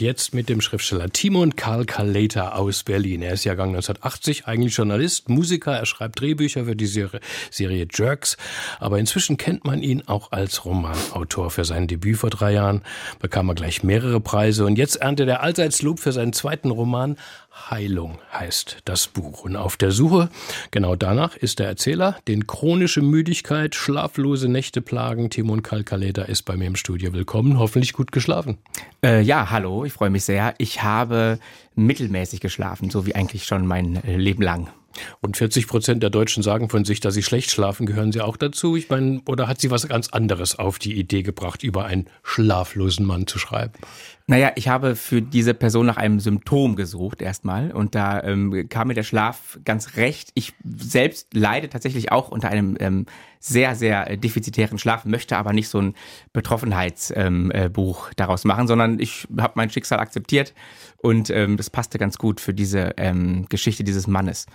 Jetzt mit dem Schriftsteller Timon Karl Kaleter aus Berlin. Er ist Jahrgang 1980, eigentlich Journalist, Musiker. Er schreibt Drehbücher für die Serie, Serie Jerks. Aber inzwischen kennt man ihn auch als Romanautor. Für sein Debüt vor drei Jahren bekam er gleich mehrere Preise. Und jetzt erntet er allseits Lob für seinen zweiten Roman Heilung heißt das Buch. Und auf der Suche genau danach ist der Erzähler, den chronische Müdigkeit, schlaflose Nächte plagen. Timon Kalkaleta ist bei mir im Studio. Willkommen, hoffentlich gut geschlafen. Äh, ja, hallo, ich freue mich sehr. Ich habe mittelmäßig geschlafen, so wie eigentlich schon mein Leben lang. Und 40 Prozent der Deutschen sagen von sich, dass sie schlecht schlafen. Gehören Sie auch dazu? Ich meine, oder hat Sie was ganz anderes auf die Idee gebracht, über einen schlaflosen Mann zu schreiben? Naja, ich habe für diese Person nach einem Symptom gesucht erstmal und da ähm, kam mir der Schlaf ganz recht. Ich selbst leide tatsächlich auch unter einem ähm, sehr, sehr defizitären Schlaf, möchte aber nicht so ein Betroffenheitsbuch ähm, äh, daraus machen, sondern ich habe mein Schicksal akzeptiert und ähm, das passte ganz gut für diese ähm, Geschichte dieses Mannes.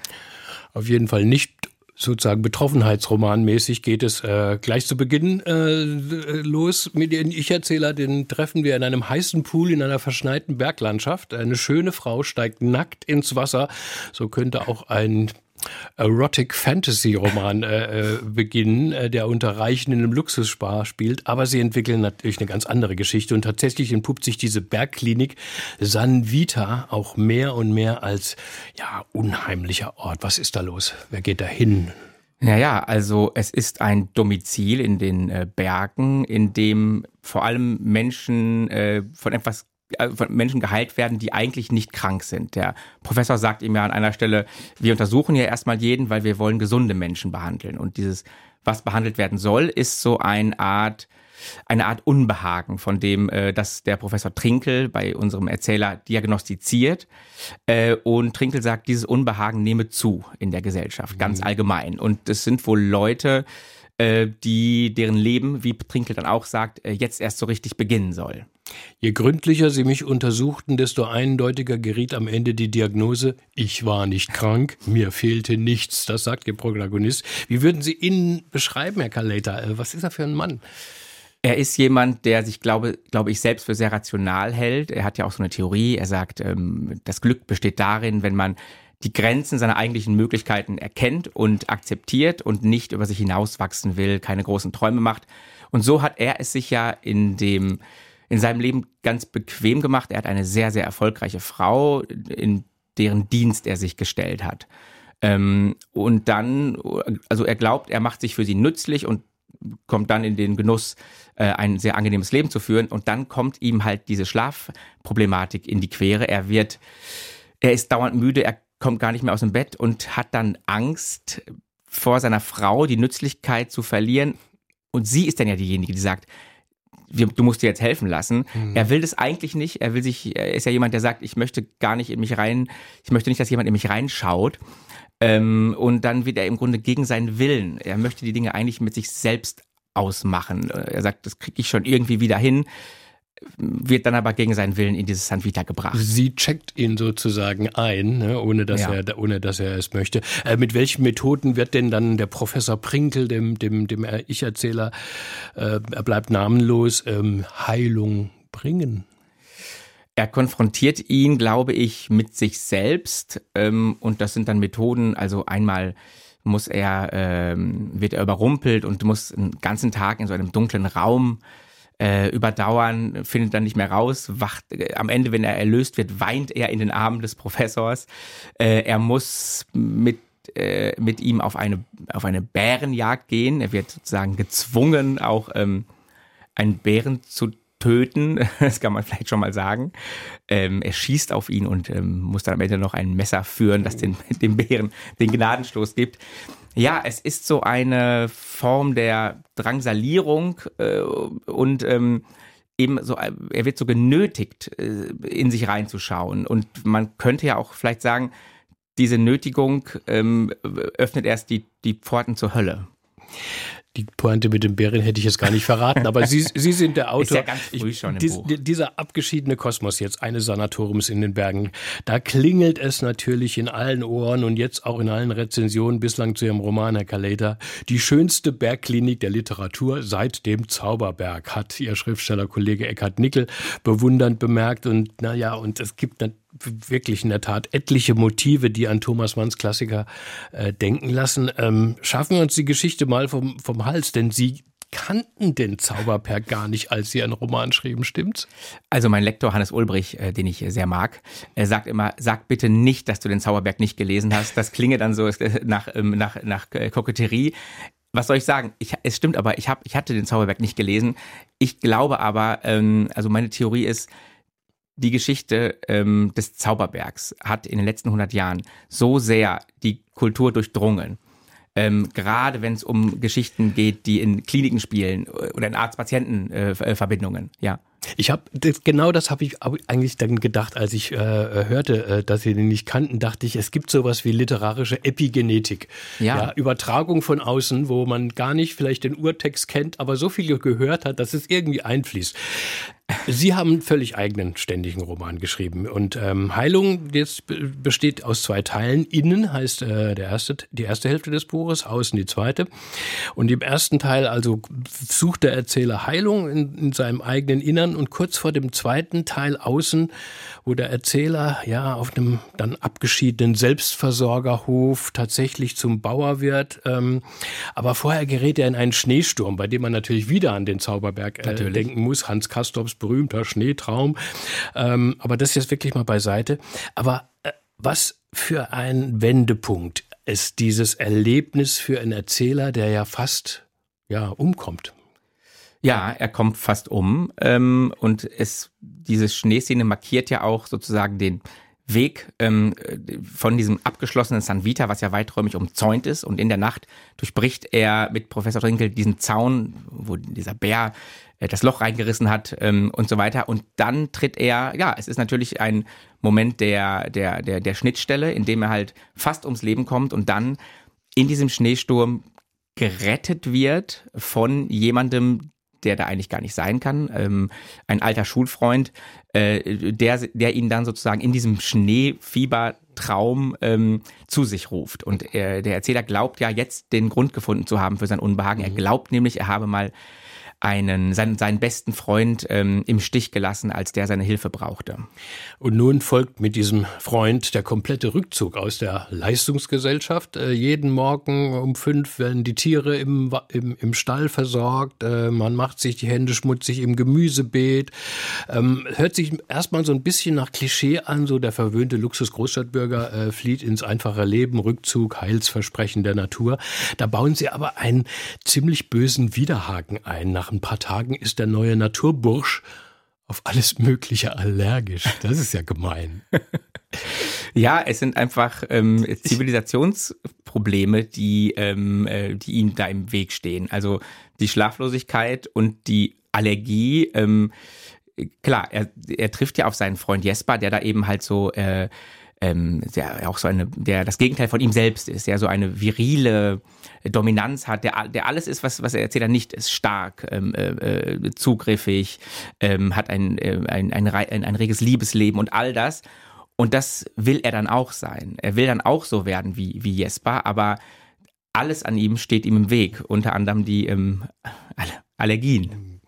Auf jeden Fall nicht sozusagen Betroffenheitsromanmäßig geht es äh, gleich zu Beginn äh, los mit den Ich-Erzähler. Den treffen wir in einem heißen Pool in einer verschneiten Berglandschaft. Eine schöne Frau steigt nackt ins Wasser. So könnte auch ein Erotic Fantasy Roman äh, äh, beginnen, äh, der unter Reichen in einem Luxusspar spielt. Aber sie entwickeln natürlich eine ganz andere Geschichte und tatsächlich entpuppt sich diese Bergklinik San Vita auch mehr und mehr als ja unheimlicher Ort. Was ist da los? Wer geht da hin? Naja, also es ist ein Domizil in den äh, Bergen, in dem vor allem Menschen äh, von etwas von Menschen geheilt werden, die eigentlich nicht krank sind. Der Professor sagt ihm ja an einer Stelle, wir untersuchen ja erstmal jeden, weil wir wollen gesunde Menschen behandeln. Und dieses, was behandelt werden soll, ist so eine Art, eine Art Unbehagen, von dem, äh, dass der Professor Trinkel bei unserem Erzähler diagnostiziert. Äh, und Trinkel sagt, dieses Unbehagen nehme zu in der Gesellschaft, ganz mhm. allgemein. Und es sind wohl Leute, äh, die deren Leben, wie Trinkel dann auch sagt, äh, jetzt erst so richtig beginnen soll. Je gründlicher sie mich untersuchten, desto eindeutiger geriet am Ende die Diagnose, ich war nicht krank, mir fehlte nichts. Das sagt Ihr Protagonist. Wie würden Sie ihn beschreiben, Herr Kaleter? Äh, was ist er für ein Mann? Er ist jemand, der sich, glaube, glaube ich, selbst für sehr rational hält. Er hat ja auch so eine Theorie. Er sagt, ähm, das Glück besteht darin, wenn man die Grenzen seiner eigentlichen Möglichkeiten erkennt und akzeptiert und nicht über sich hinauswachsen will, keine großen Träume macht. Und so hat er es sich ja in dem in seinem Leben ganz bequem gemacht. Er hat eine sehr, sehr erfolgreiche Frau, in deren Dienst er sich gestellt hat. Ähm, und dann, also er glaubt, er macht sich für sie nützlich und kommt dann in den Genuss, äh, ein sehr angenehmes Leben zu führen. Und dann kommt ihm halt diese Schlafproblematik in die Quere. Er wird, er ist dauernd müde, er kommt gar nicht mehr aus dem Bett und hat dann Angst vor seiner Frau, die Nützlichkeit zu verlieren. Und sie ist dann ja diejenige, die sagt, du musst dir jetzt helfen lassen. Mhm. Er will das eigentlich nicht. Er will sich, er ist ja jemand, der sagt, ich möchte gar nicht in mich rein, ich möchte nicht, dass jemand in mich reinschaut. Ähm, und dann wird er im Grunde gegen seinen Willen. Er möchte die Dinge eigentlich mit sich selbst ausmachen. Er sagt, das kriege ich schon irgendwie wieder hin wird dann aber gegen seinen Willen in dieses San Vita gebracht. Sie checkt ihn sozusagen ein, ne, ohne, dass ja. er, ohne dass er es möchte. Äh, mit welchen Methoden wird denn dann der Professor Prinkel, dem, dem, dem Ich-Erzähler, äh, er bleibt namenlos, ähm, Heilung bringen? Er konfrontiert ihn, glaube ich, mit sich selbst ähm, und das sind dann Methoden, also einmal muss er, ähm, wird er überrumpelt und muss einen ganzen Tag in so einem dunklen Raum äh, überdauern, findet dann nicht mehr raus, wacht äh, am Ende, wenn er erlöst wird, weint er in den Armen des Professors. Äh, er muss mit äh, mit ihm auf eine auf eine Bärenjagd gehen. Er wird sozusagen gezwungen, auch ähm, einen Bären zu töten, das kann man vielleicht schon mal sagen. Ähm, er schießt auf ihn und ähm, muss dann am Ende noch ein Messer führen, das den, dem Bären den Gnadenstoß gibt. Ja, es ist so eine Form der Drangsalierung äh, und ähm, eben so, er wird so genötigt, äh, in sich reinzuschauen. Und man könnte ja auch vielleicht sagen, diese Nötigung ähm, öffnet erst die, die Pforten zur Hölle. Die Pointe mit dem Bären hätte ich jetzt gar nicht verraten, aber Sie, Sie sind der Autor. Ist ja ganz früh schon im dies, Buch. Dieser abgeschiedene Kosmos jetzt eines Sanatoriums in den Bergen, da klingelt es natürlich in allen Ohren und jetzt auch in allen Rezensionen bislang zu Ihrem Roman, Herr Kaleter. Die schönste Bergklinik der Literatur seit dem Zauberberg, hat Ihr Schriftstellerkollege Eckhard Nickel bewundernd bemerkt und naja, und es gibt natürlich wirklich in der Tat etliche Motive, die an Thomas Manns Klassiker äh, denken lassen. Ähm, schaffen wir uns die Geschichte mal vom, vom Hals, denn Sie kannten den Zauberberg gar nicht, als Sie einen Roman schrieben, stimmt's? Also mein Lektor Hannes Ulbrich, äh, den ich sehr mag, er sagt immer, sag bitte nicht, dass du den Zauberberg nicht gelesen hast. Das klinge dann so äh, nach, ähm, nach, nach äh, Koketterie. Was soll ich sagen? Ich, es stimmt aber, ich, hab, ich hatte den Zauberberg nicht gelesen. Ich glaube aber, ähm, also meine Theorie ist, die Geschichte ähm, des Zauberbergs hat in den letzten 100 Jahren so sehr die Kultur durchdrungen. Ähm, gerade wenn es um Geschichten geht, die in Kliniken spielen äh, oder in Arzt-Patienten-Verbindungen, äh, ja. Ich habe genau das habe ich eigentlich dann gedacht, als ich äh, hörte, äh, dass Sie den nicht kannten, dachte ich, es gibt sowas wie literarische Epigenetik, ja. ja. Übertragung von außen, wo man gar nicht vielleicht den Urtext kennt, aber so viel gehört hat, dass es irgendwie einfließt. Sie haben einen völlig eigenen ständigen Roman geschrieben. Und ähm, Heilung jetzt besteht aus zwei Teilen. Innen heißt äh, der erste, die erste Hälfte des Buches, außen die zweite. Und im ersten Teil also sucht der Erzähler Heilung in, in seinem eigenen Innern und kurz vor dem zweiten Teil außen, wo der Erzähler ja auf einem dann abgeschiedenen Selbstversorgerhof tatsächlich zum Bauer wird. Ähm, aber vorher gerät er in einen Schneesturm, bei dem man natürlich wieder an den Zauberberg äh, denken muss. Hans Kastorps berühmter Schneetraum. Ähm, aber das jetzt wirklich mal beiseite. Aber äh, was für ein Wendepunkt ist dieses Erlebnis für einen Erzähler, der ja fast ja umkommt. Ja, er kommt fast um ähm, und es diese Schneeszene markiert ja auch sozusagen den Weg ähm, von diesem abgeschlossenen San Vita, was ja weiträumig umzäunt ist. Und in der Nacht durchbricht er mit Professor Trinkel diesen Zaun, wo dieser Bär das Loch reingerissen hat ähm, und so weiter. Und dann tritt er, ja, es ist natürlich ein Moment der, der, der, der Schnittstelle, in dem er halt fast ums Leben kommt und dann in diesem Schneesturm gerettet wird von jemandem, der da eigentlich gar nicht sein kann, ähm, ein alter Schulfreund, äh, der, der ihn dann sozusagen in diesem Schneefiebertraum ähm, zu sich ruft. Und äh, der Erzähler glaubt ja jetzt den Grund gefunden zu haben für sein Unbehagen. Er mhm. glaubt nämlich, er habe mal einen, seinen, seinen besten Freund ähm, im Stich gelassen, als der seine Hilfe brauchte. Und nun folgt mit diesem Freund der komplette Rückzug aus der Leistungsgesellschaft. Äh, jeden Morgen um fünf werden die Tiere im, im, im Stall versorgt. Äh, man macht sich die Hände schmutzig im Gemüsebeet. Ähm, hört sich erstmal so ein bisschen nach Klischee an, so der verwöhnte Luxus-Großstadtbürger äh, flieht ins einfache Leben, Rückzug, Heilsversprechen der Natur. Da bauen sie aber einen ziemlich bösen Widerhaken ein. Nach ein paar Tagen ist der neue Naturbursch auf alles Mögliche allergisch. Das ist ja gemein. ja, es sind einfach ähm, Zivilisationsprobleme, die, ähm, äh, die ihm da im Weg stehen. Also die Schlaflosigkeit und die Allergie. Ähm, klar, er, er trifft ja auf seinen Freund Jesper, der da eben halt so äh, ähm, der auch so eine, der das Gegenteil von ihm selbst ist, der so eine virile Dominanz hat, der, der alles ist, was, was er erzählt, nicht ist, stark, ähm, äh, äh, zugriffig, ähm, hat ein, äh, ein, ein, ein, ein reges Liebesleben und all das. Und das will er dann auch sein. Er will dann auch so werden wie, wie Jesper, aber alles an ihm steht ihm im Weg, unter anderem die ähm, Allergien.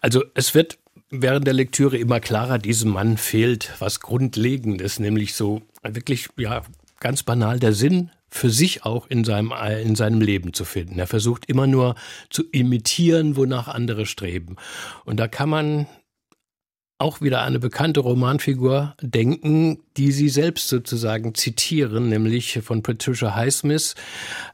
Also es wird während der Lektüre immer klarer, diesem Mann fehlt was Grundlegendes, nämlich so wirklich, ja, ganz banal der Sinn für sich auch in seinem, in seinem Leben zu finden. Er versucht immer nur zu imitieren, wonach andere streben. Und da kann man auch wieder eine bekannte Romanfigur denken, die Sie selbst sozusagen zitieren, nämlich von Patricia Highsmith,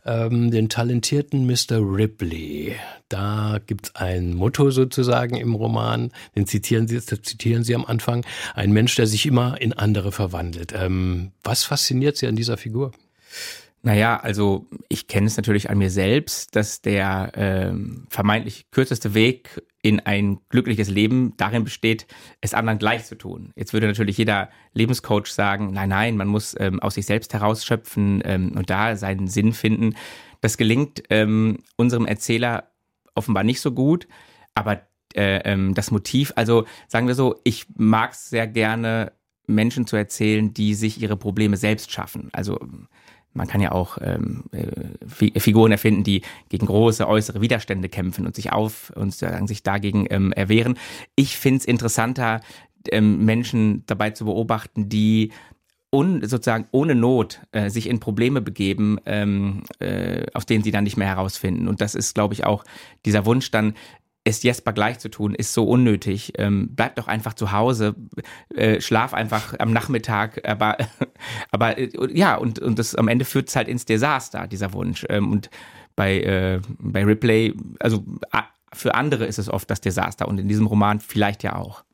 ähm, den talentierten Mr. Ripley. Da gibt es ein Motto sozusagen im Roman, den zitieren Sie, das zitieren Sie am Anfang, ein Mensch, der sich immer in andere verwandelt. Ähm, was fasziniert Sie an dieser Figur? Naja, also ich kenne es natürlich an mir selbst, dass der ähm, vermeintlich kürzeste Weg in ein glückliches Leben darin besteht, es anderen gleich zu tun. Jetzt würde natürlich jeder Lebenscoach sagen, nein, nein, man muss ähm, aus sich selbst herausschöpfen ähm, und da seinen Sinn finden. Das gelingt ähm, unserem Erzähler offenbar nicht so gut, aber äh, ähm, das Motiv, also sagen wir so, ich mag es sehr gerne, Menschen zu erzählen, die sich ihre Probleme selbst schaffen. Also man kann ja auch ähm, äh, Figuren erfinden, die gegen große äußere Widerstände kämpfen und sich auf und sagen, sich dagegen ähm, erwehren. Ich finde es interessanter, ähm, Menschen dabei zu beobachten, die un, sozusagen ohne Not äh, sich in Probleme begeben, ähm, äh, aus denen sie dann nicht mehr herausfinden. Und das ist, glaube ich, auch dieser Wunsch dann es Jesper gleich zu tun, ist so unnötig. Ähm, bleib doch einfach zu Hause, äh, schlaf einfach am Nachmittag, aber, aber äh, ja, und, und das am Ende führt es halt ins Desaster, dieser Wunsch. Ähm, und bei, äh, bei Ripley, also für andere ist es oft das Desaster und in diesem Roman vielleicht ja auch.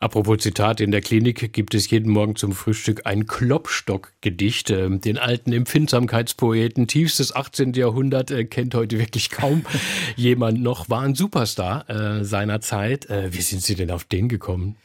Apropos Zitat, in der Klinik gibt es jeden Morgen zum Frühstück ein Klopstock-Gedicht. Ähm, den alten Empfindsamkeitspoeten tiefstes 18. Jahrhundert äh, kennt heute wirklich kaum jemand noch, war ein Superstar äh, seiner Zeit. Äh, wie sind Sie denn auf den gekommen?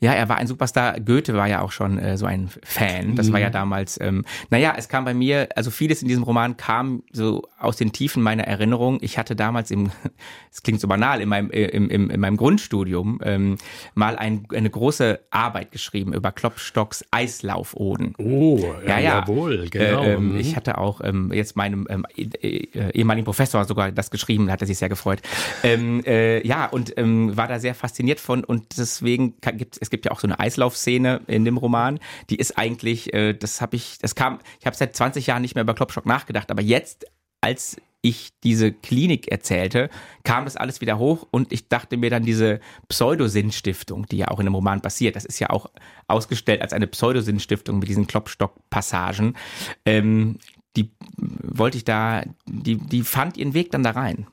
Ja, er war ein Superstar. Goethe war ja auch schon äh, so ein Fan. Das war ja mhm. damals, ähm, naja, es kam bei mir, also vieles in diesem Roman kam so aus den Tiefen meiner Erinnerung. Ich hatte damals im, es klingt so banal, in meinem, im, im, in meinem Grundstudium ähm, mal ein, eine große Arbeit geschrieben über Klopstocks Eislaufoden. Oh, ja, ja. jawohl, genau. Äh, ähm, mhm. ich hatte auch ähm, jetzt meinem ähm, äh, äh, ehemaligen Professor sogar das geschrieben, da hat er sich sehr gefreut. Ähm, äh, ja, und ähm, war da sehr fasziniert von und deswegen gibt es gibt ja auch so eine Eislaufszene in dem Roman, die ist eigentlich, äh, das habe ich, das kam, ich habe seit 20 Jahren nicht mehr über Klopstock nachgedacht, aber jetzt als ich diese Klinik erzählte, kam das alles wieder hoch und ich dachte mir dann diese Pseudosinnsstiftung, die ja auch in dem Roman passiert, das ist ja auch ausgestellt als eine Pseudosinnsstiftung mit diesen Klopstock-Passagen, ähm, die wollte ich da, die, die fand ihren Weg dann da rein.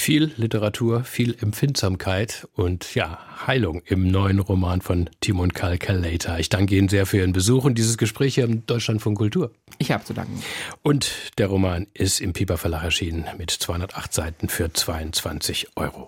Viel Literatur, viel Empfindsamkeit und ja, Heilung im neuen Roman von Timon Calculator. Ich danke Ihnen sehr für Ihren Besuch und dieses Gespräch hier im Deutschland von Kultur. Ich habe zu danken. Und der Roman ist im Piper Verlag erschienen mit 208 Seiten für 22 Euro.